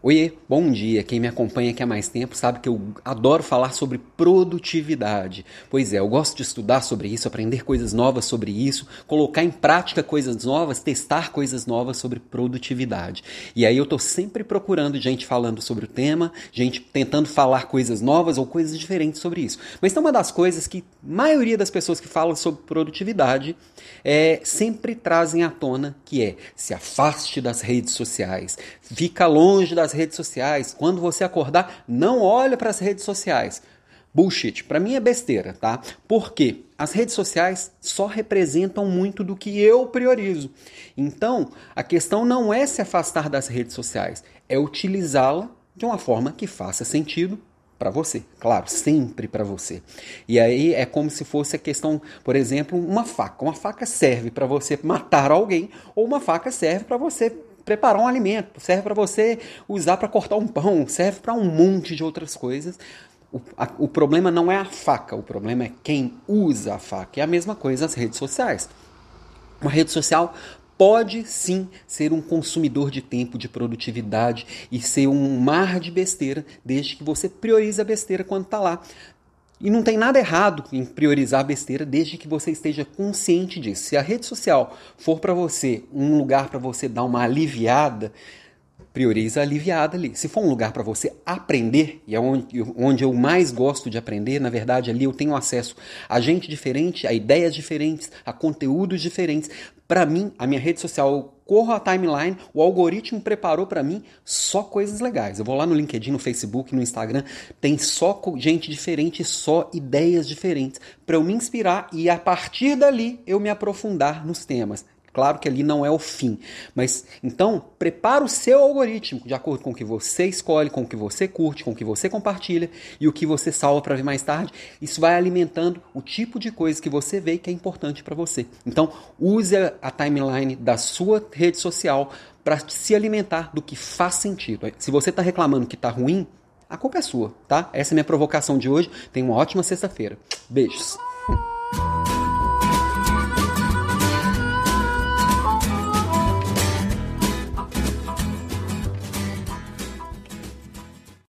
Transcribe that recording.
Oiê, bom dia. Quem me acompanha aqui há mais tempo sabe que eu adoro falar sobre produtividade. Pois é, eu gosto de estudar sobre isso, aprender coisas novas sobre isso, colocar em prática coisas novas, testar coisas novas sobre produtividade. E aí eu tô sempre procurando gente falando sobre o tema, gente tentando falar coisas novas ou coisas diferentes sobre isso. Mas tem uma das coisas que a maioria das pessoas que falam sobre produtividade é, sempre trazem à tona, que é se afaste das redes sociais, fica longe das redes sociais. Quando você acordar, não olha para as redes sociais. Bullshit, para mim é besteira, tá? Porque as redes sociais só representam muito do que eu priorizo. Então, a questão não é se afastar das redes sociais, é utilizá-la de uma forma que faça sentido para você, claro, sempre para você. E aí é como se fosse a questão, por exemplo, uma faca. Uma faca serve para você matar alguém ou uma faca serve para você preparar um alimento, serve para você usar para cortar um pão, serve para um monte de outras coisas. O, a, o problema não é a faca, o problema é quem usa a faca. É a mesma coisa as redes sociais. Uma rede social pode sim ser um consumidor de tempo, de produtividade e ser um mar de besteira, desde que você priorize a besteira quando está lá. E não tem nada errado em priorizar besteira desde que você esteja consciente disso. Se a rede social for para você um lugar para você dar uma aliviada, prioriza a aliviada ali. Se for um lugar para você aprender, e é onde, onde eu mais gosto de aprender, na verdade ali eu tenho acesso a gente diferente, a ideias diferentes, a conteúdos diferentes. Para mim, a minha rede social, eu corro a timeline, o algoritmo preparou para mim só coisas legais. Eu vou lá no LinkedIn, no Facebook, no Instagram, tem só gente diferente, só ideias diferentes, para eu me inspirar e a partir dali eu me aprofundar nos temas. Claro que ali não é o fim, mas então prepara o seu algoritmo de acordo com o que você escolhe, com o que você curte, com o que você compartilha e o que você salva para ver mais tarde. Isso vai alimentando o tipo de coisa que você vê que é importante para você. Então use a timeline da sua rede social para se alimentar do que faz sentido. Se você está reclamando que está ruim, a culpa é sua, tá? Essa é a minha provocação de hoje. Tenha uma ótima sexta-feira. Beijos.